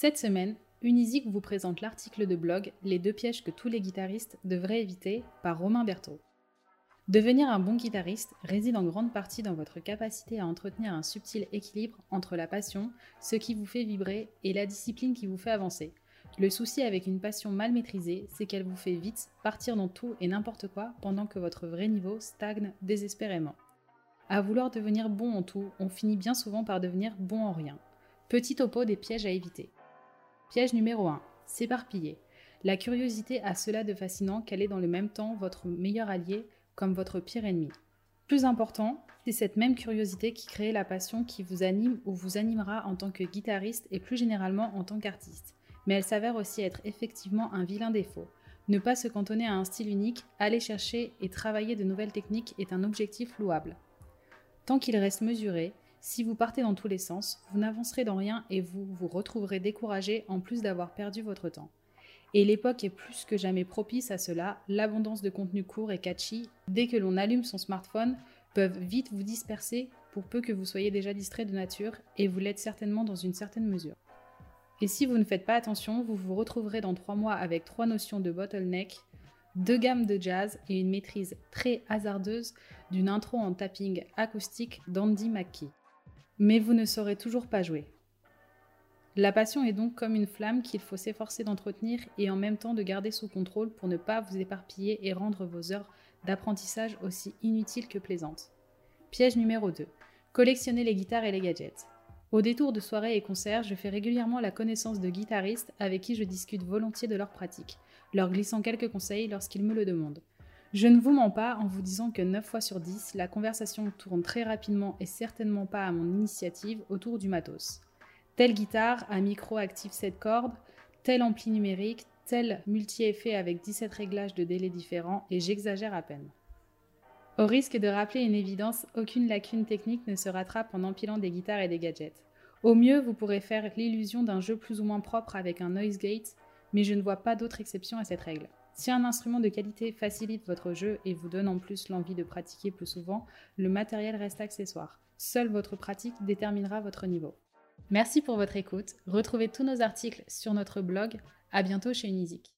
Cette semaine, Unisic vous présente l'article de blog Les deux pièges que tous les guitaristes devraient éviter par Romain Berthaud. Devenir un bon guitariste réside en grande partie dans votre capacité à entretenir un subtil équilibre entre la passion, ce qui vous fait vibrer, et la discipline qui vous fait avancer. Le souci avec une passion mal maîtrisée, c'est qu'elle vous fait vite partir dans tout et n'importe quoi pendant que votre vrai niveau stagne désespérément. À vouloir devenir bon en tout, on finit bien souvent par devenir bon en rien. Petit topo des pièges à éviter. Piège numéro 1. S'éparpiller. La curiosité a cela de fascinant qu'elle est dans le même temps votre meilleur allié comme votre pire ennemi. Plus important, c'est cette même curiosité qui crée la passion qui vous anime ou vous animera en tant que guitariste et plus généralement en tant qu'artiste. Mais elle s'avère aussi être effectivement un vilain défaut. Ne pas se cantonner à un style unique, aller chercher et travailler de nouvelles techniques est un objectif louable. Tant qu'il reste mesuré, si vous partez dans tous les sens, vous n'avancerez dans rien et vous vous retrouverez découragé en plus d'avoir perdu votre temps. Et l'époque est plus que jamais propice à cela, l'abondance de contenu court et catchy, dès que l'on allume son smartphone, peuvent vite vous disperser pour peu que vous soyez déjà distrait de nature, et vous l'êtes certainement dans une certaine mesure. Et si vous ne faites pas attention, vous vous retrouverez dans trois mois avec trois notions de bottleneck, deux gammes de jazz et une maîtrise très hasardeuse d'une intro en tapping acoustique d'Andy McKee. Mais vous ne saurez toujours pas jouer. La passion est donc comme une flamme qu'il faut s'efforcer d'entretenir et en même temps de garder sous contrôle pour ne pas vous éparpiller et rendre vos heures d'apprentissage aussi inutiles que plaisantes. Piège numéro 2. Collectionner les guitares et les gadgets. Au détour de soirées et concerts, je fais régulièrement la connaissance de guitaristes avec qui je discute volontiers de leur pratique, leur glissant quelques conseils lorsqu'ils me le demandent. Je ne vous mens pas en vous disant que 9 fois sur 10, la conversation tourne très rapidement et certainement pas à mon initiative autour du matos. Telle guitare à micro actif 7 cordes, tel ampli numérique, tel multi-effet avec 17 réglages de délais différents, et j'exagère à peine. Au risque de rappeler une évidence, aucune lacune technique ne se rattrape en empilant des guitares et des gadgets. Au mieux, vous pourrez faire l'illusion d'un jeu plus ou moins propre avec un noise gate, mais je ne vois pas d'autre exception à cette règle. Si un instrument de qualité facilite votre jeu et vous donne en plus l'envie de pratiquer plus souvent, le matériel reste accessoire. Seule votre pratique déterminera votre niveau. Merci pour votre écoute. Retrouvez tous nos articles sur notre blog. À bientôt chez Unisic.